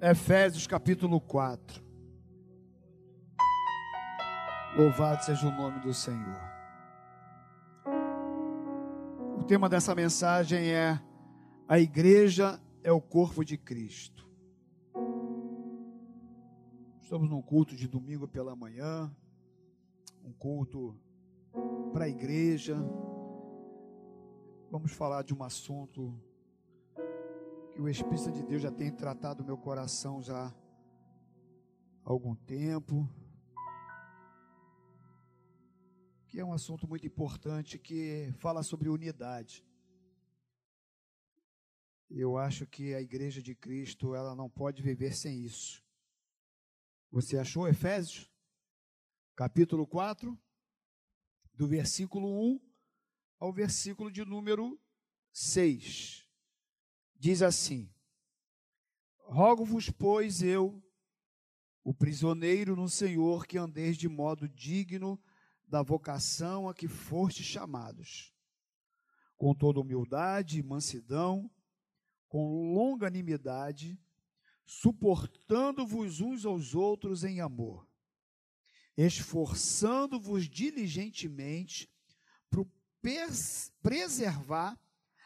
Efésios capítulo 4. Louvado seja o nome do Senhor. O tema dessa mensagem é: A igreja é o corpo de Cristo. Estamos num culto de domingo pela manhã, um culto para a igreja. Vamos falar de um assunto que o Espírito de Deus já tem tratado meu coração já há algum tempo. Que é um assunto muito importante que fala sobre unidade. Eu acho que a igreja de Cristo, ela não pode viver sem isso. Você achou Efésios? Capítulo 4, do versículo 1 ao versículo de número 6 diz assim: Rogo-vos, pois, eu, o prisioneiro no Senhor, que andeis de modo digno da vocação a que fostes chamados, com toda humildade e mansidão, com longanimidade, suportando-vos uns aos outros em amor, esforçando-vos diligentemente para preservar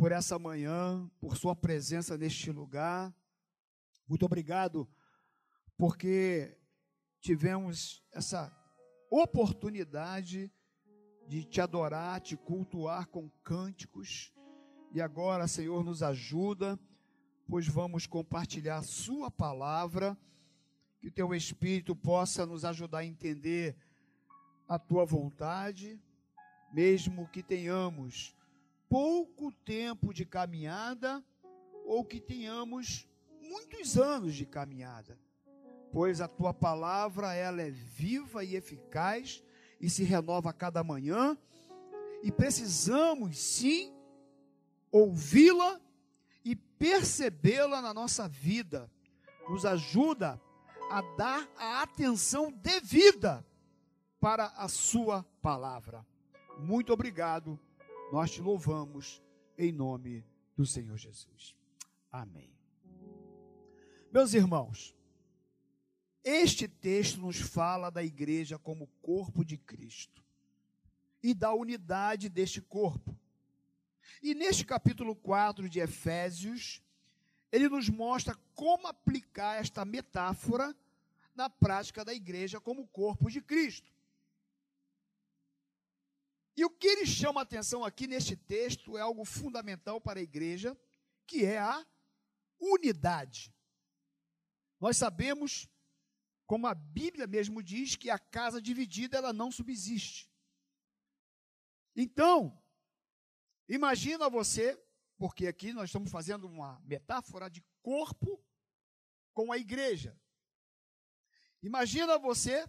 por essa manhã, por Sua presença neste lugar. Muito obrigado, porque tivemos essa oportunidade de te adorar, te cultuar com cânticos. E agora, Senhor, nos ajuda, pois vamos compartilhar Sua palavra, que o Teu Espírito possa nos ajudar a entender a Tua vontade, mesmo que tenhamos pouco tempo de caminhada ou que tenhamos muitos anos de caminhada, pois a tua palavra ela é viva e eficaz e se renova a cada manhã e precisamos sim ouvi-la e percebê-la na nossa vida. Nos ajuda a dar a atenção devida para a sua palavra. Muito obrigado nós te louvamos em nome do Senhor Jesus. Amém. Meus irmãos, este texto nos fala da igreja como corpo de Cristo e da unidade deste corpo. E neste capítulo 4 de Efésios, ele nos mostra como aplicar esta metáfora na prática da igreja como corpo de Cristo. E o que ele chama a atenção aqui neste texto é algo fundamental para a igreja, que é a unidade. Nós sabemos, como a Bíblia mesmo diz, que a casa dividida ela não subsiste. Então, imagina você, porque aqui nós estamos fazendo uma metáfora de corpo com a igreja. Imagina você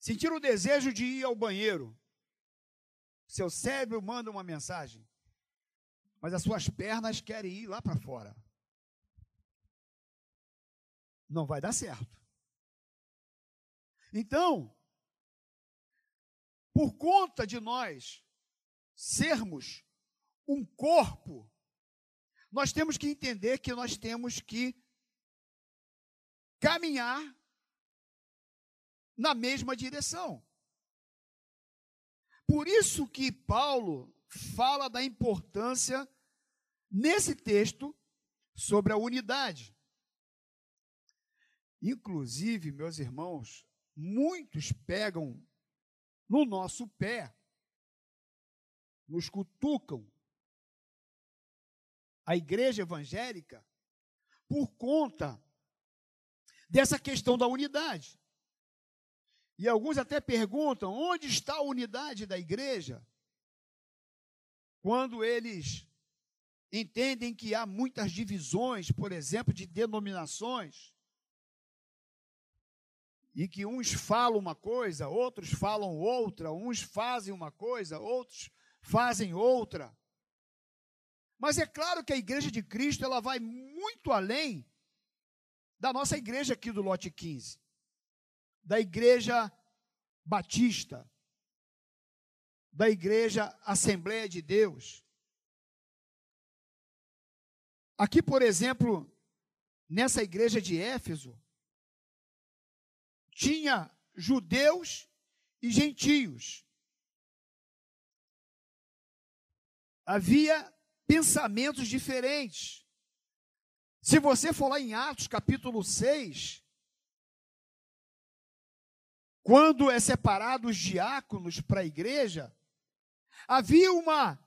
sentir o desejo de ir ao banheiro. Seu cérebro manda uma mensagem, mas as suas pernas querem ir lá para fora. Não vai dar certo. Então, por conta de nós sermos um corpo, nós temos que entender que nós temos que caminhar na mesma direção. Por isso que Paulo fala da importância nesse texto sobre a unidade. Inclusive, meus irmãos, muitos pegam no nosso pé, nos cutucam a igreja evangélica por conta dessa questão da unidade. E alguns até perguntam: onde está a unidade da igreja? Quando eles entendem que há muitas divisões, por exemplo, de denominações. e que uns falam uma coisa, outros falam outra, uns fazem uma coisa, outros fazem outra. Mas é claro que a igreja de Cristo ela vai muito além da nossa igreja aqui do lote 15, da igreja batista, da igreja Assembleia de Deus. Aqui, por exemplo, nessa igreja de Éfeso, tinha judeus e gentios. Havia pensamentos diferentes. Se você for lá em Atos capítulo 6, quando é separado os diáconos para a igreja, havia uma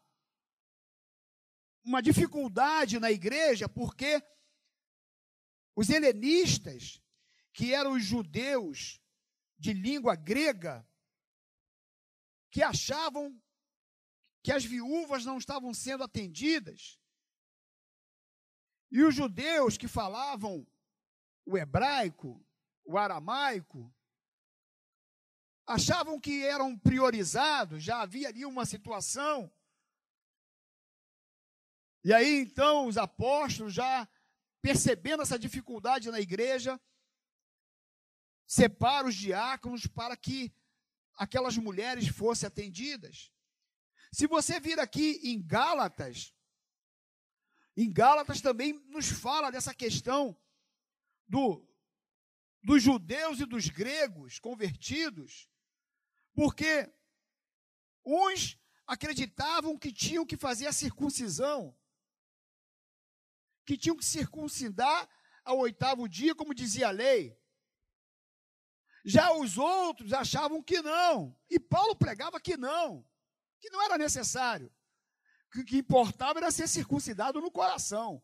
uma dificuldade na igreja, porque os helenistas que eram os judeus de língua grega, que achavam que as viúvas não estavam sendo atendidas, e os judeus que falavam o hebraico, o aramaico, achavam que eram priorizados, já havia ali uma situação. E aí então os apóstolos, já percebendo essa dificuldade na igreja, separa os diáconos para que aquelas mulheres fossem atendidas. Se você vir aqui em Gálatas, em Gálatas também nos fala dessa questão do, dos judeus e dos gregos convertidos, porque uns acreditavam que tinham que fazer a circuncisão, que tinham que circuncidar ao oitavo dia, como dizia a lei. Já os outros achavam que não. E Paulo pregava que não, que não era necessário. Que o que importava era ser circuncidado no coração.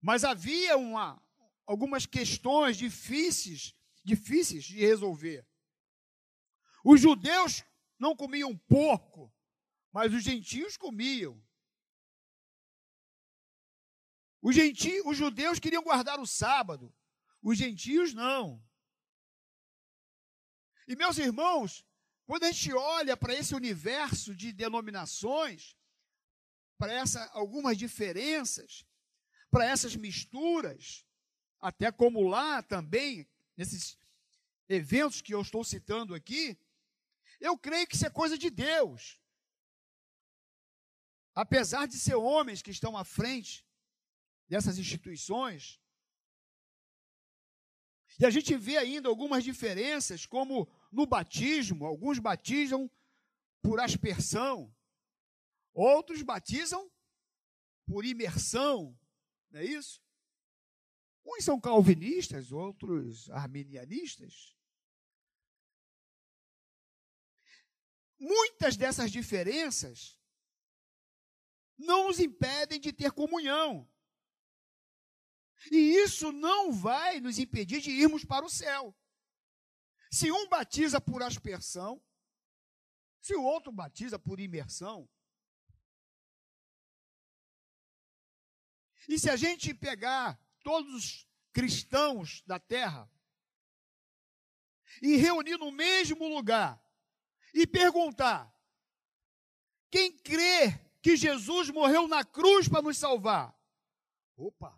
Mas havia uma, algumas questões difíceis, difíceis de resolver. Os judeus não comiam porco, mas os gentios comiam. Os, gentios, os judeus queriam guardar o sábado, os gentios não. E meus irmãos, quando a gente olha para esse universo de denominações, para essa, algumas diferenças, para essas misturas, até como lá também, nesses eventos que eu estou citando aqui, eu creio que isso é coisa de Deus. Apesar de ser homens que estão à frente dessas instituições, e a gente vê ainda algumas diferenças, como no batismo, alguns batizam por aspersão, outros batizam por imersão, não é isso? Uns são calvinistas, outros arminianistas. Muitas dessas diferenças não nos impedem de ter comunhão. E isso não vai nos impedir de irmos para o céu. Se um batiza por aspersão, se o outro batiza por imersão, e se a gente pegar todos os cristãos da terra e reunir no mesmo lugar e perguntar: quem crê que Jesus morreu na cruz para nos salvar? Opa!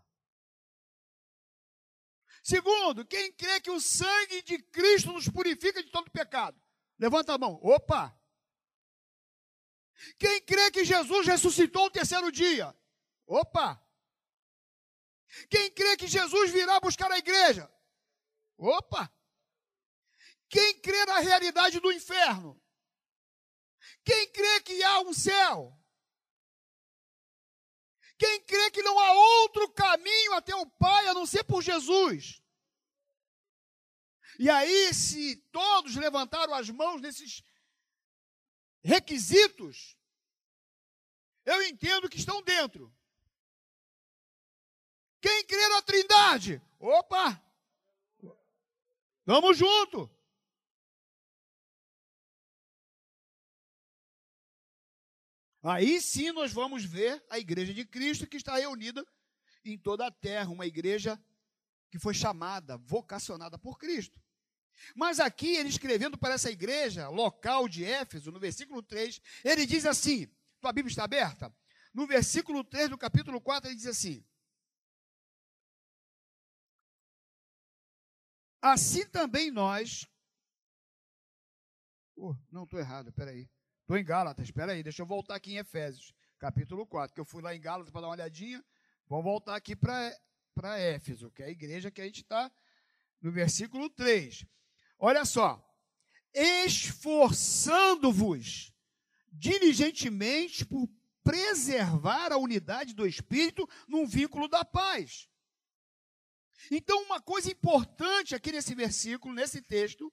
Segundo, quem crê que o sangue de Cristo nos purifica de todo pecado? Levanta a mão. Opa! Quem crê que Jesus ressuscitou o terceiro dia? Opa! Quem crê que Jesus virá buscar a igreja? Opa! Quem crê na realidade do inferno? Quem crê que há um céu? Quem crê que não há outro caminho até o Pai a não ser por Jesus? E aí, se todos levantaram as mãos nesses requisitos, eu entendo que estão dentro. Quem crê na Trindade? Opa! Vamos junto. Aí sim nós vamos ver a igreja de Cristo que está reunida em toda a terra, uma igreja que foi chamada, vocacionada por Cristo. Mas aqui, ele escrevendo para essa igreja local de Éfeso, no versículo 3, ele diz assim: tua Bíblia está aberta? No versículo 3 do capítulo 4, ele diz assim: Assim também nós. Oh, não, estou errado, peraí. Estou em Gálatas, espera aí, deixa eu voltar aqui em Efésios, capítulo 4, que eu fui lá em Gálatas para dar uma olhadinha. Vamos voltar aqui para Éfeso, que é a igreja que a gente está no versículo 3. Olha só. Esforçando-vos diligentemente por preservar a unidade do Espírito num vínculo da paz. Então, uma coisa importante aqui nesse versículo, nesse texto,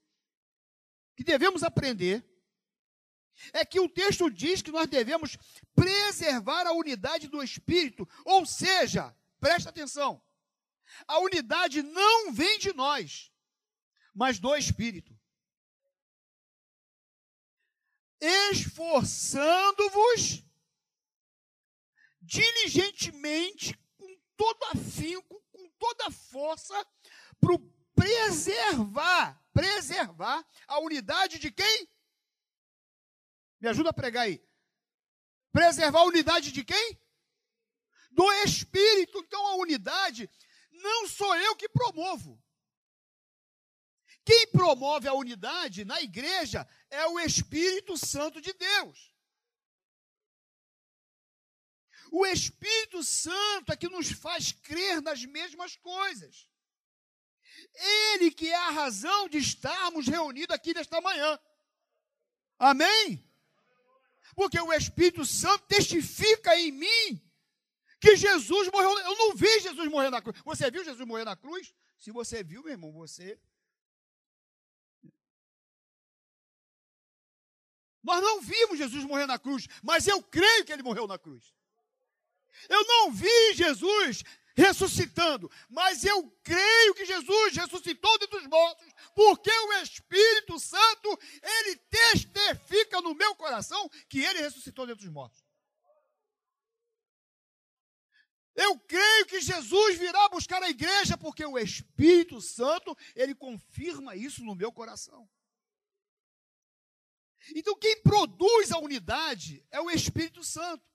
que devemos aprender, é que o texto diz que nós devemos preservar a unidade do Espírito, ou seja, presta atenção, a unidade não vem de nós, mas do Espírito. Esforçando-vos diligentemente, com todo afinco, com toda força, para preservar, preservar a unidade de quem? Me ajuda a pregar aí. Preservar a unidade de quem? Do Espírito. Então a unidade não sou eu que promovo. Quem promove a unidade na igreja é o Espírito Santo de Deus. O Espírito Santo é que nos faz crer nas mesmas coisas. Ele que é a razão de estarmos reunidos aqui nesta manhã. Amém? Porque o Espírito Santo testifica em mim que Jesus morreu. Eu não vi Jesus morrer na cruz. Você viu Jesus morrer na cruz? Se você viu, meu irmão, você. Nós não vimos Jesus morrer na cruz, mas eu creio que ele morreu na cruz. Eu não vi Jesus ressuscitando, mas eu creio que Jesus ressuscitou dentre os mortos, porque o Espírito Santo, ele testifica no meu coração que ele ressuscitou dentre os mortos. Eu creio que Jesus virá buscar a igreja, porque o Espírito Santo, ele confirma isso no meu coração. Então, quem produz a unidade é o Espírito Santo.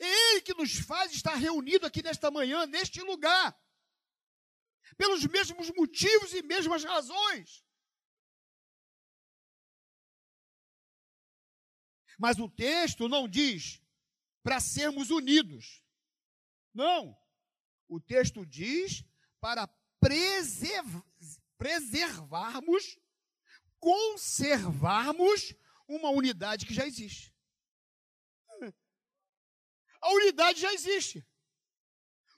É Ele que nos faz estar reunido aqui nesta manhã, neste lugar, pelos mesmos motivos e mesmas razões. Mas o texto não diz para sermos unidos. Não. O texto diz para preserv preservarmos, conservarmos uma unidade que já existe. A unidade já existe.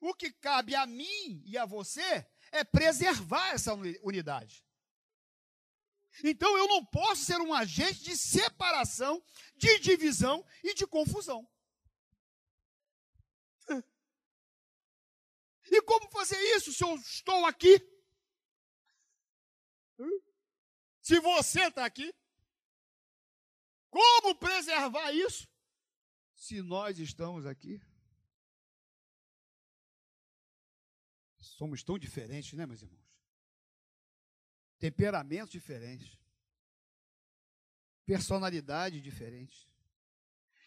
O que cabe a mim e a você é preservar essa unidade. Então eu não posso ser um agente de separação, de divisão e de confusão. E como fazer isso se eu estou aqui? Se você está aqui? Como preservar isso? Se nós estamos aqui? Somos tão diferentes, né, meus irmãos? Temperamentos diferentes, personalidade diferente,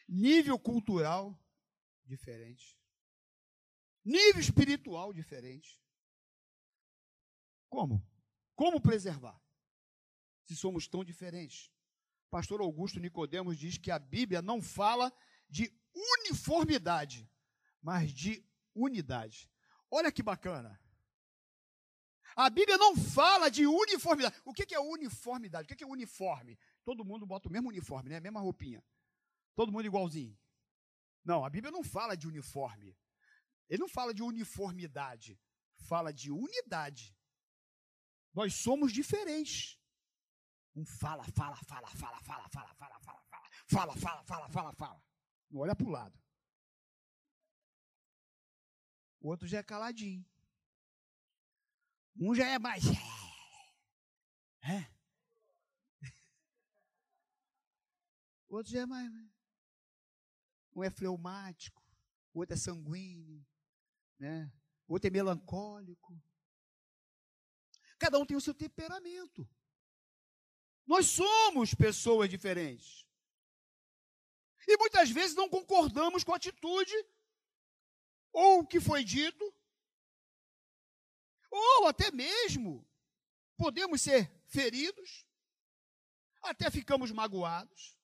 nível cultural diferente, nível espiritual diferente. Como? Como preservar? Se somos tão diferentes. Pastor Augusto Nicodemos diz que a Bíblia não fala de uniformidade, mas de unidade. Olha que bacana. A Bíblia não fala de uniformidade. O que é uniformidade? O que é uniforme? Todo mundo bota o mesmo uniforme, né? A mesma roupinha. Todo mundo igualzinho. Não, a Bíblia não fala de uniforme. Ele não fala de uniformidade. Fala de unidade. Nós somos diferentes. Um fala, fala, fala, fala, fala, fala, fala, fala, fala, fala, fala, fala, fala, fala. Não olha para o lado. O outro já é caladinho. Um já é mais. É. O outro já é mais. Um é fleumático, o outro é sanguíneo, né? o outro é melancólico. Cada um tem o seu temperamento. Nós somos pessoas diferentes. E muitas vezes não concordamos com a atitude ou o que foi dito, ou até mesmo podemos ser feridos, até ficamos magoados.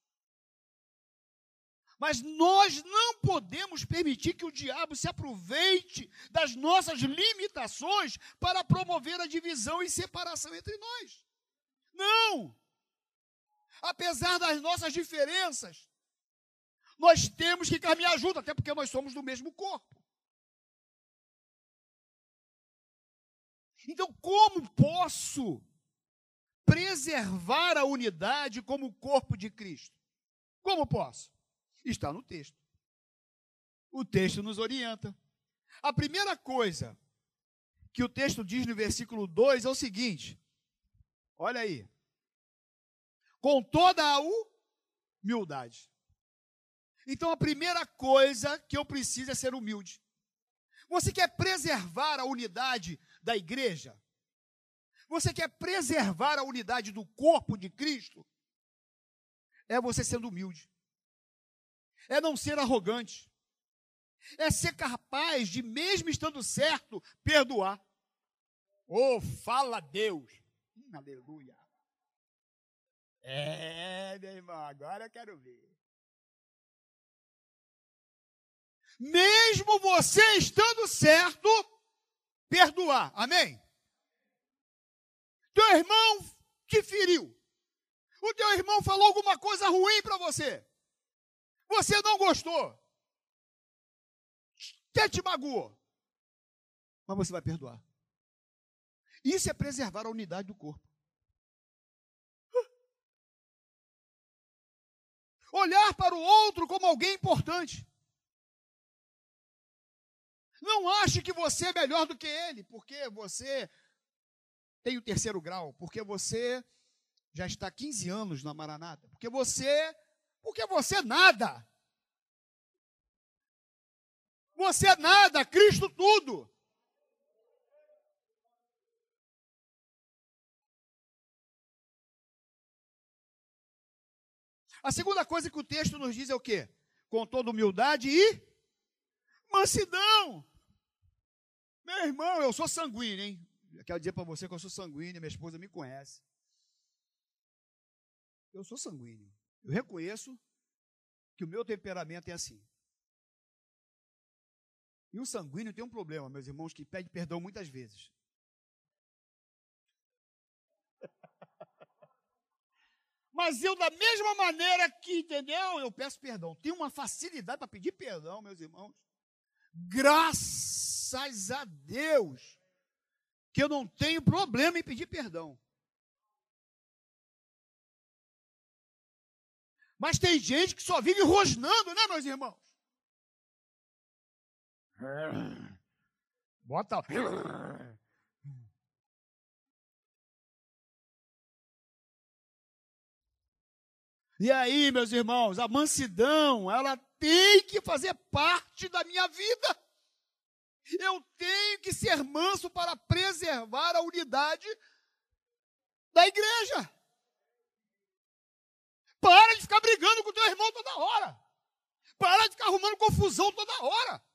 Mas nós não podemos permitir que o diabo se aproveite das nossas limitações para promover a divisão e separação entre nós. Não! Apesar das nossas diferenças, nós temos que caminhar junto, até porque nós somos do mesmo corpo. Então, como posso preservar a unidade como corpo de Cristo? Como posso? Está no texto. O texto nos orienta. A primeira coisa que o texto diz no versículo 2 é o seguinte: olha aí. Com toda a humildade. Então a primeira coisa que eu preciso é ser humilde. Você quer preservar a unidade da igreja? Você quer preservar a unidade do corpo de Cristo? É você sendo humilde é não ser arrogante, é ser capaz de, mesmo estando certo, perdoar. Oh, fala Deus. Hum, aleluia. É, meu irmão, agora eu quero ver. Mesmo você estando certo, perdoar. Amém? Teu irmão te feriu. O teu irmão falou alguma coisa ruim para você. Você não gostou. Até te magoou. Mas você vai perdoar. Isso é preservar a unidade do corpo. Olhar para o outro como alguém importante. Não ache que você é melhor do que ele, porque você tem o terceiro grau, porque você já está 15 anos na Maranata, porque você porque você é nada. Você é nada, Cristo tudo. A segunda coisa que o texto nos diz é o quê? Com toda humildade e mansidão. Meu irmão, eu sou sanguíneo, hein? Eu quero dizer para você que eu sou sanguíneo, minha esposa me conhece. Eu sou sanguíneo. Eu reconheço que o meu temperamento é assim. E o sanguíneo tem um problema, meus irmãos, que pede perdão muitas vezes. Mas eu, da mesma maneira que, entendeu? Eu peço perdão. Tenho uma facilidade para pedir perdão, meus irmãos. Graças a Deus que eu não tenho problema em pedir perdão. Mas tem gente que só vive rosnando, né, meus irmãos? Bota. E aí, meus irmãos, a mansidão, ela tem que fazer parte da minha vida. Eu tenho que ser manso para preservar a unidade da igreja. Para de ficar brigando com teu irmão toda hora. Para de ficar arrumando confusão toda hora.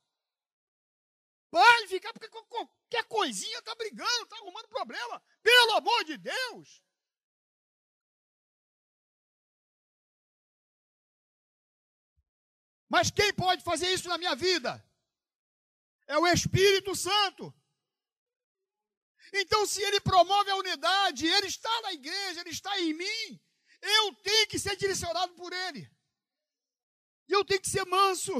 Para de ficar, porque qualquer coisinha está brigando, está arrumando problema. Pelo amor de Deus. Mas quem pode fazer isso na minha vida? É o Espírito Santo. Então, se ele promove a unidade, ele está na igreja, ele está em mim, eu tenho que ser direcionado por Ele. E eu tenho que ser manso.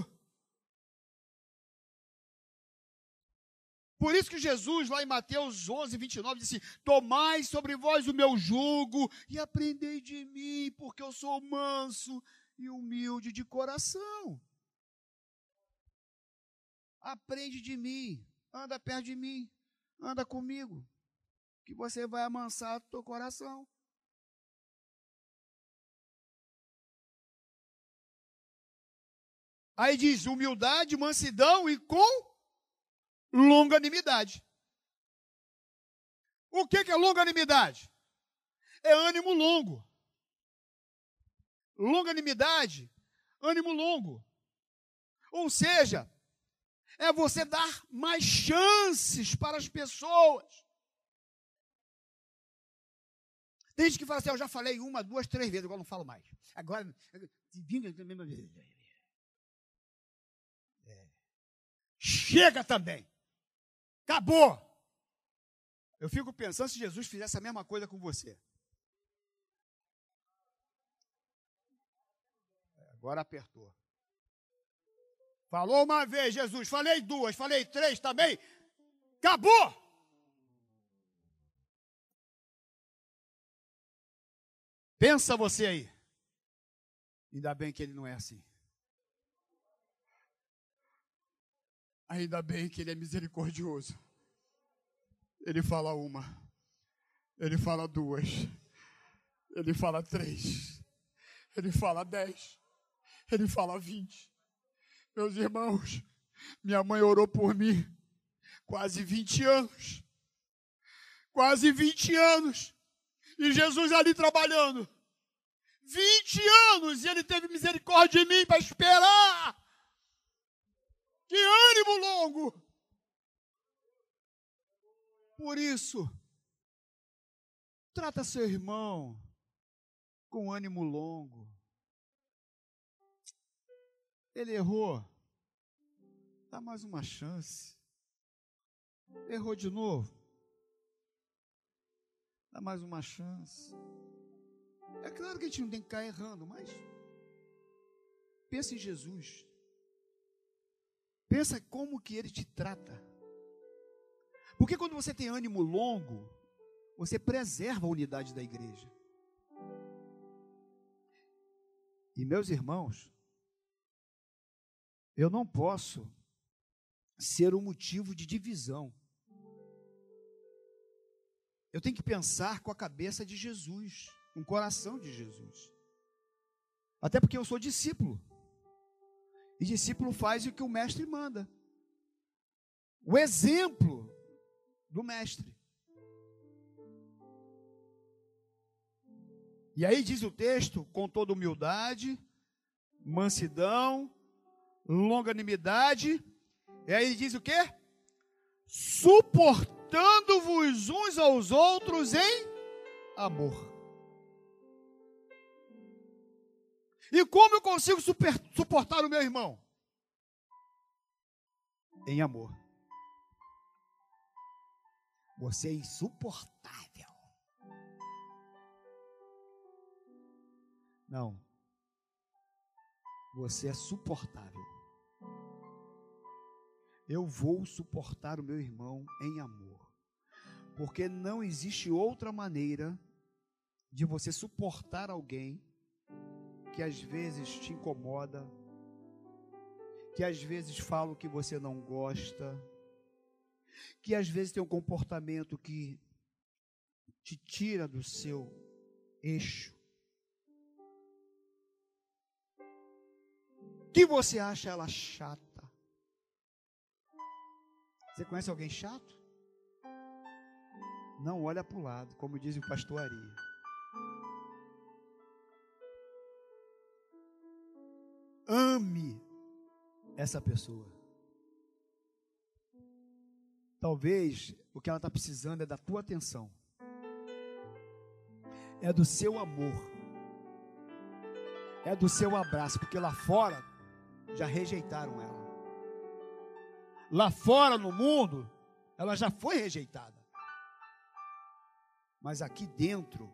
Por isso que Jesus, lá em Mateus 11, 29, disse: Tomai sobre vós o meu jugo e aprendei de mim, porque eu sou manso e humilde de coração. Aprende de mim, anda perto de mim, anda comigo, que você vai amansar o teu coração. Aí diz humildade, mansidão e com longanimidade. O que, é longanimidade? É ânimo longo. Longanimidade, ânimo longo. Ou seja, é você dar mais chances para as pessoas. Tem que fala assim, eu já falei uma, duas, três vezes, agora não falo mais. Agora, é. chega também. Acabou. Eu fico pensando se Jesus fizesse a mesma coisa com você. Agora apertou. Falou uma vez, Jesus, falei duas, falei três também. Acabou! Pensa você aí. Ainda bem que ele não é assim. Ainda bem que ele é misericordioso. Ele fala uma, ele fala duas, ele fala três, ele fala dez, ele fala vinte. Meus irmãos, minha mãe orou por mim quase 20 anos. Quase 20 anos. E Jesus ali trabalhando. 20 anos e ele teve misericórdia de mim para esperar. Que ânimo longo! Por isso, trata seu irmão com ânimo longo. Ele errou. Dá mais uma chance. Errou de novo. Dá mais uma chance. É claro que a gente não tem que ficar errando, mas pensa em Jesus. Pensa como que ele te trata. Porque quando você tem ânimo longo, você preserva a unidade da igreja. E meus irmãos, eu não posso ser um motivo de divisão. Eu tenho que pensar com a cabeça de Jesus, com o coração de Jesus. Até porque eu sou discípulo. E discípulo faz o que o mestre manda. O exemplo do mestre. E aí diz o texto, com toda humildade, mansidão, longanimidade, e aí ele diz o quê? Suportando-vos uns aos outros em amor. E como eu consigo super, suportar o meu irmão? Em amor. Você é insuportável. Não. Você é suportável. Eu vou suportar o meu irmão em amor. Porque não existe outra maneira de você suportar alguém que às vezes te incomoda, que às vezes fala o que você não gosta, que às vezes tem um comportamento que te tira do seu eixo. Que você acha ela chata? Você conhece alguém chato? Não olha para o lado, como diz o pastor Ari. Ame essa pessoa. Talvez o que ela está precisando é da tua atenção, é do seu amor, é do seu abraço, porque lá fora já rejeitaram ela. Lá fora no mundo, ela já foi rejeitada. Mas aqui dentro,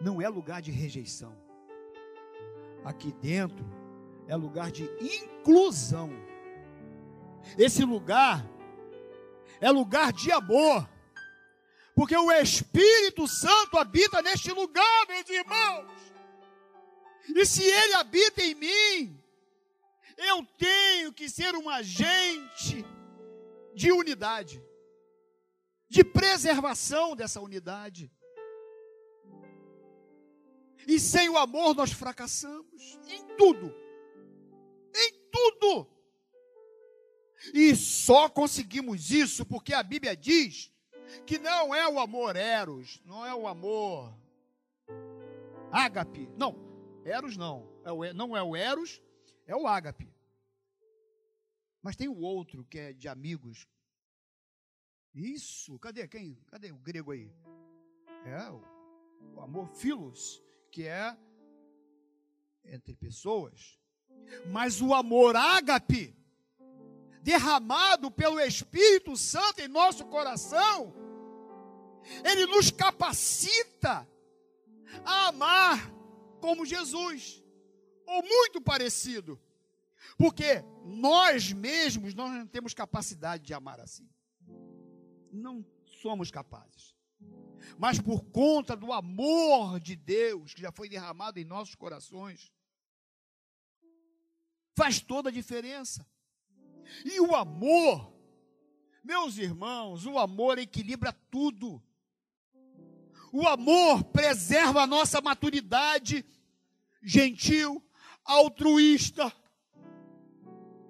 não é lugar de rejeição. Aqui dentro é lugar de inclusão. Esse lugar é lugar de amor. Porque o Espírito Santo habita neste lugar, meus irmãos. E se ele habita em mim, eu tenho que ser um agente de unidade, de preservação dessa unidade. E sem o amor nós fracassamos em tudo. Em tudo. E só conseguimos isso porque a Bíblia diz que não é o amor eros, não é o amor ágape. Não, eros não. É não é o eros, é o ágape. Mas tem o outro que é de amigos. Isso, cadê quem? Cadê o grego aí? É o, o amor filos, que é entre pessoas. Mas o amor ágape, derramado pelo Espírito Santo em nosso coração, ele nos capacita a amar como Jesus, ou muito parecido. Porque nós mesmos nós não temos capacidade de amar assim. Não somos capazes. Mas por conta do amor de Deus que já foi derramado em nossos corações, faz toda a diferença. E o amor, meus irmãos, o amor equilibra tudo. O amor preserva a nossa maturidade gentil, altruísta.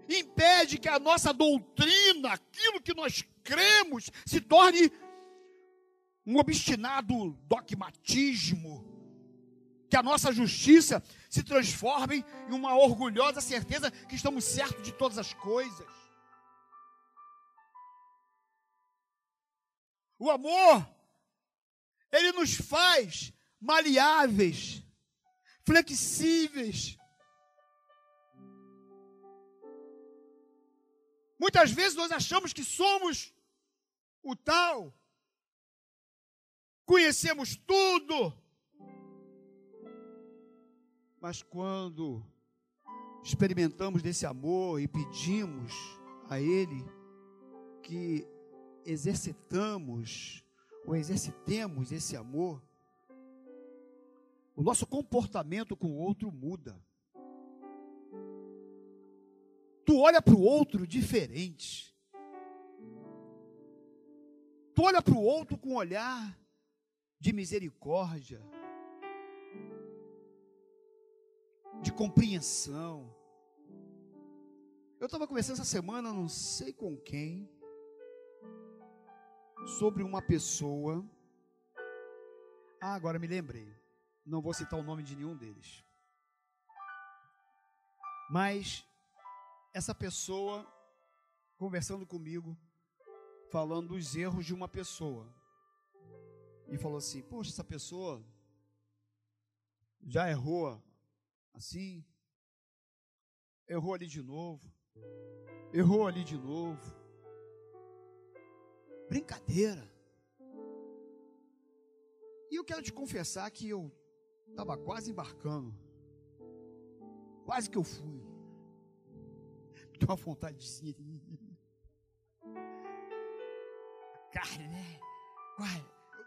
Impede que a nossa doutrina, aquilo que nós cremos, se torne um obstinado dogmatismo. Que a nossa justiça se transforme em uma orgulhosa certeza que estamos certos de todas as coisas. O amor ele nos faz maleáveis, flexíveis. Muitas vezes nós achamos que somos o tal, conhecemos tudo, mas quando experimentamos desse amor e pedimos a Ele que exercitamos ou exercitemos esse amor, o nosso comportamento com o outro muda. Tu olha para o outro diferente. Tu olha para o outro com um olhar de misericórdia, de compreensão. Eu estava conversando essa semana, não sei com quem, sobre uma pessoa. Ah, agora me lembrei. Não vou citar o nome de nenhum deles. Mas essa pessoa conversando comigo, falando dos erros de uma pessoa. E falou assim: Poxa, essa pessoa já errou assim, errou ali de novo, errou ali de novo. Brincadeira. E eu quero te confessar que eu estava quase embarcando. Quase que eu fui. Tenho uma vontade de ser. Carne, né?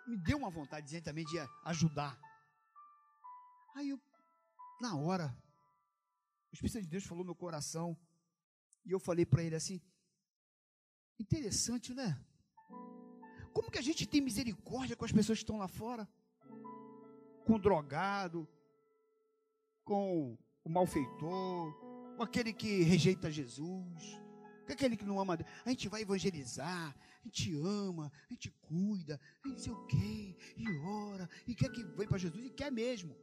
Me deu uma vontade também de ajudar. Aí eu, na hora, o Espírito de Deus falou no meu coração. E eu falei para ele assim: interessante, né? Como que a gente tem misericórdia com as pessoas que estão lá fora? Com o drogado, com o malfeitor, com aquele que rejeita Jesus, com aquele que não ama Deus. A gente vai evangelizar, a gente ama, a gente cuida, a gente sei o quê, e ora, e quer que venha para Jesus, e quer mesmo.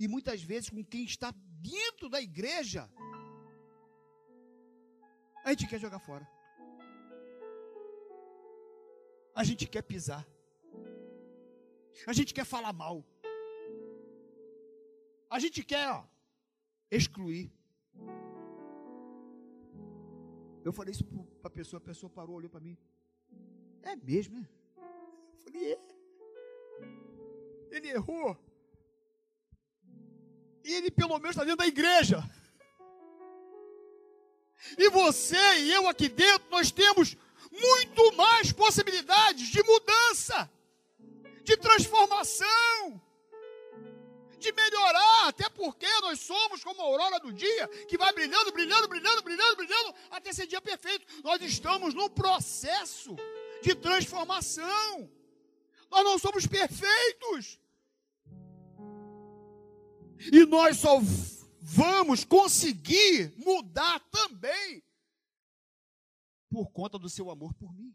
E muitas vezes com quem está dentro da igreja, a gente quer jogar fora a gente quer pisar. A gente quer falar mal. A gente quer ó, excluir. Eu falei isso para a pessoa, a pessoa parou, olhou para mim. É mesmo, né? Eu falei, é. Ele errou. E ele pelo menos está dentro da igreja. E você e eu aqui dentro, nós temos muito mais possibilidades de mudança, de transformação, de melhorar, até porque nós somos como a aurora do dia, que vai brilhando, brilhando, brilhando, brilhando, brilhando, até ser dia perfeito. Nós estamos num processo de transformação. Nós não somos perfeitos. E nós só vamos conseguir mudar também por conta do seu amor por mim.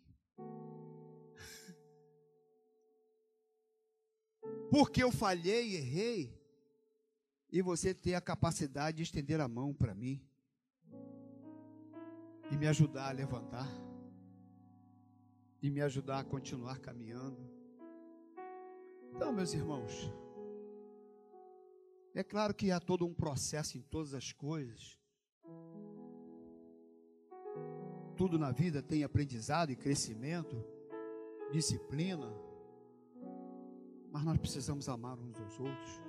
porque eu falhei, errei, e você ter a capacidade de estender a mão para mim e me ajudar a levantar e me ajudar a continuar caminhando. Então, meus irmãos, é claro que há todo um processo em todas as coisas. Tudo na vida tem aprendizado e crescimento, disciplina, mas nós precisamos amar uns aos outros.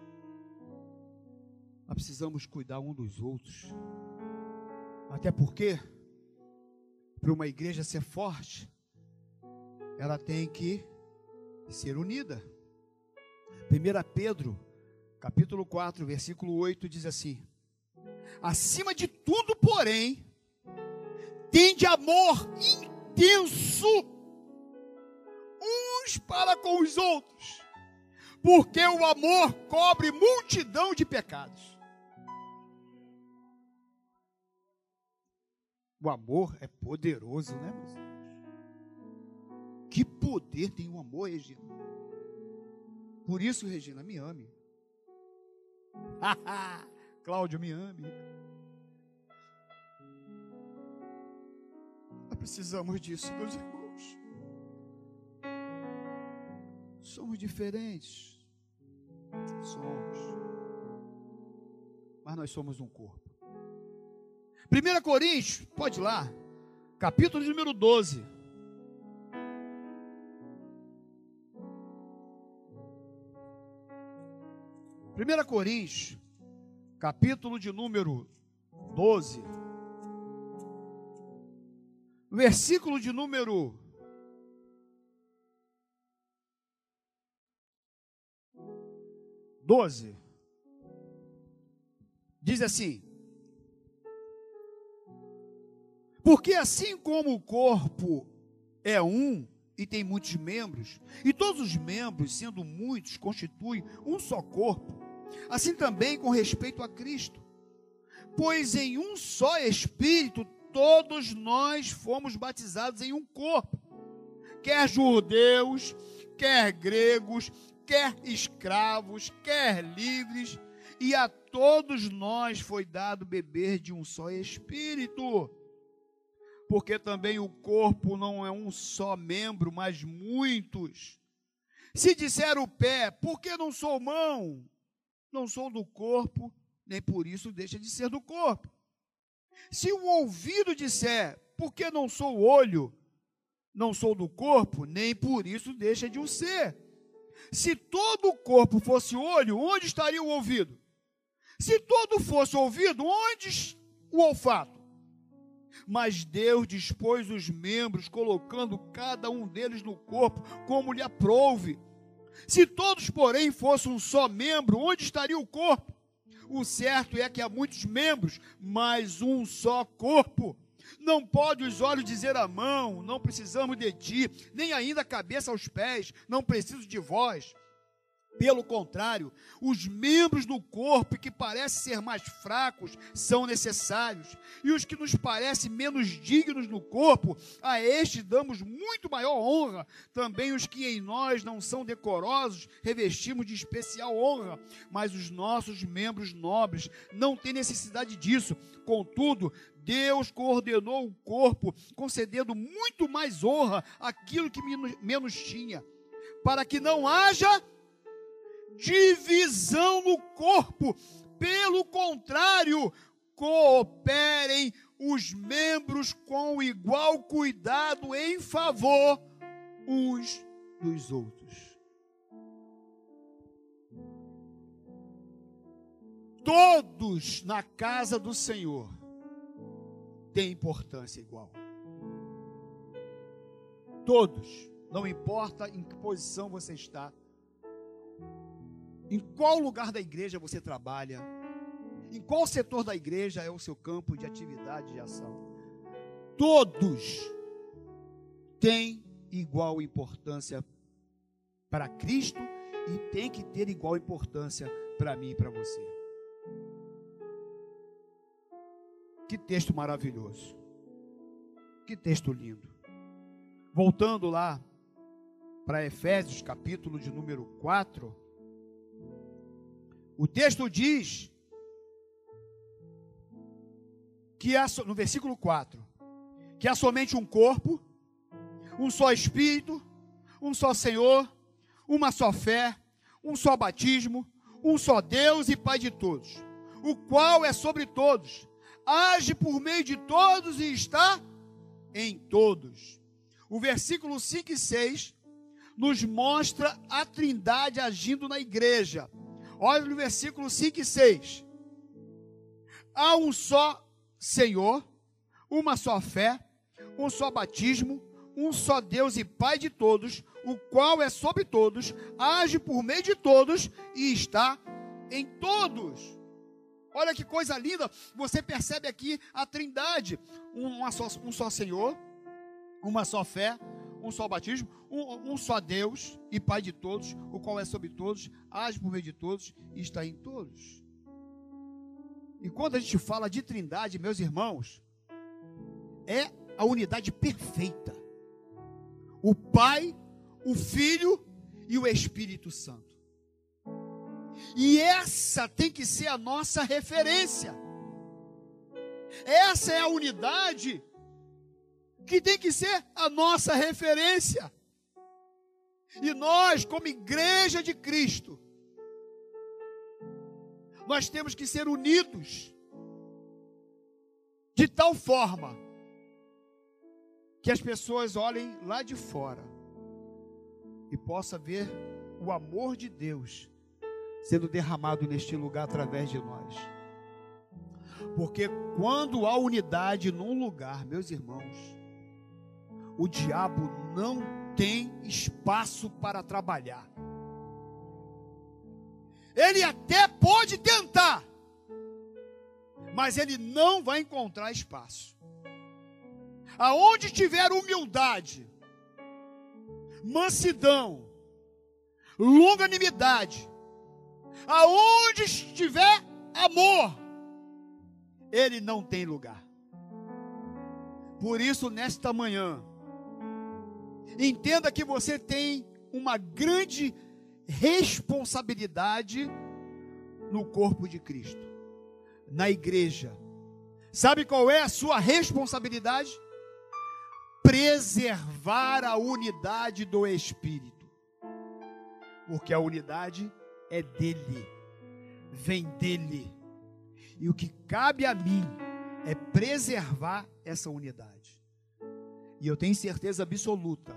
Nós precisamos cuidar um dos outros. Até porque, para uma igreja ser forte, ela tem que ser unida. 1 Pedro, capítulo 4, versículo 8 diz assim: Acima de tudo, porém, tende amor intenso uns para com os outros, porque o amor cobre multidão de pecados. O amor é poderoso, né, meus irmãos? Que poder tem o amor, Regina? Por isso, Regina, me ame. Cláudio, me ame. Nós precisamos disso, meus irmãos. Somos diferentes. Somos. Mas nós somos um corpo. 1 Coríntios, pode ir lá, capítulo número 12. Primeira Coríntios, capítulo de número 12, versículo de número doze, diz assim: Porque assim como o corpo é um e tem muitos membros, e todos os membros, sendo muitos, constituem um só corpo, assim também com respeito a Cristo. Pois em um só Espírito todos nós fomos batizados em um corpo, quer judeus, quer gregos, quer escravos, quer livres, e a todos nós foi dado beber de um só Espírito porque também o corpo não é um só membro, mas muitos. Se disser o pé, por que não sou mão? Não sou do corpo, nem por isso deixa de ser do corpo. Se o ouvido disser, por que não sou olho? Não sou do corpo, nem por isso deixa de o ser. Se todo o corpo fosse olho, onde estaria o ouvido? Se todo fosse ouvido, onde o olfato? Mas Deus dispôs os membros, colocando cada um deles no corpo, como lhe aprouve. Se todos, porém, fossem um só membro, onde estaria o corpo? O certo é que há muitos membros, mas um só corpo. Não pode os olhos dizer à mão, não precisamos de ti, nem ainda a cabeça aos pés, não preciso de vós. Pelo contrário, os membros do corpo que parecem ser mais fracos são necessários, e os que nos parecem menos dignos no corpo, a este damos muito maior honra. Também os que em nós não são decorosos, revestimos de especial honra, mas os nossos membros nobres não têm necessidade disso. Contudo, Deus coordenou o corpo, concedendo muito mais honra àquilo que menos tinha, para que não haja divisão no corpo. Pelo contrário, cooperem os membros com igual cuidado em favor uns dos outros. Todos na casa do Senhor têm importância igual. Todos, não importa em que posição você está em qual lugar da igreja você trabalha? Em qual setor da igreja é o seu campo de atividade de ação? Todos têm igual importância para Cristo e tem que ter igual importância para mim e para você. Que texto maravilhoso. Que texto lindo. Voltando lá para Efésios, capítulo de número 4 O texto diz que há, no versículo 4, que há somente um corpo, um só Espírito, um só Senhor, uma só fé, um só batismo, um só Deus e Pai de todos, o qual é sobre todos, age por meio de todos e está em todos. O versículo 5 e 6 nos mostra a Trindade agindo na igreja. Olha no versículo 5 e 6. Há um só Senhor, uma só fé, um só batismo, um só Deus e Pai de todos, o qual é sobre todos, age por meio de todos e está em todos. Olha que coisa linda, você percebe aqui a trindade: um, só, um só Senhor, uma só fé, um só batismo, um, um, só Deus e Pai de todos, o qual é sobre todos, age por meio de todos e está em todos. E quando a gente fala de trindade, meus irmãos, é a unidade perfeita. O Pai, o Filho e o Espírito Santo. E essa tem que ser a nossa referência. Essa é a unidade que tem que ser a nossa referência. E nós, como igreja de Cristo, nós temos que ser unidos de tal forma que as pessoas olhem lá de fora e possa ver o amor de Deus sendo derramado neste lugar através de nós. Porque quando há unidade num lugar, meus irmãos, o diabo não tem espaço para trabalhar. Ele até pode tentar, mas ele não vai encontrar espaço. Aonde tiver humildade, mansidão, longanimidade, aonde estiver amor, ele não tem lugar. Por isso, nesta manhã, entenda que você tem uma grande responsabilidade no corpo de Cristo, na igreja. Sabe qual é a sua responsabilidade? Preservar a unidade do Espírito, porque a unidade é dele, vem dele, e o que cabe a mim é preservar essa unidade. E eu tenho certeza absoluta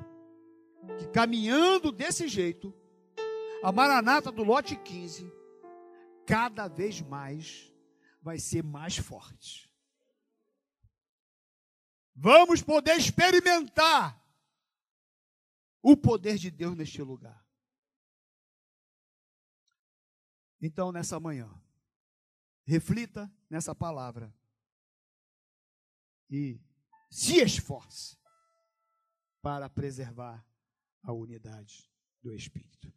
que caminhando desse jeito, a maranata do lote 15, cada vez mais vai ser mais forte. Vamos poder experimentar o poder de Deus neste lugar. Então, nessa manhã, reflita nessa palavra e se esforce para preservar a unidade do Espírito.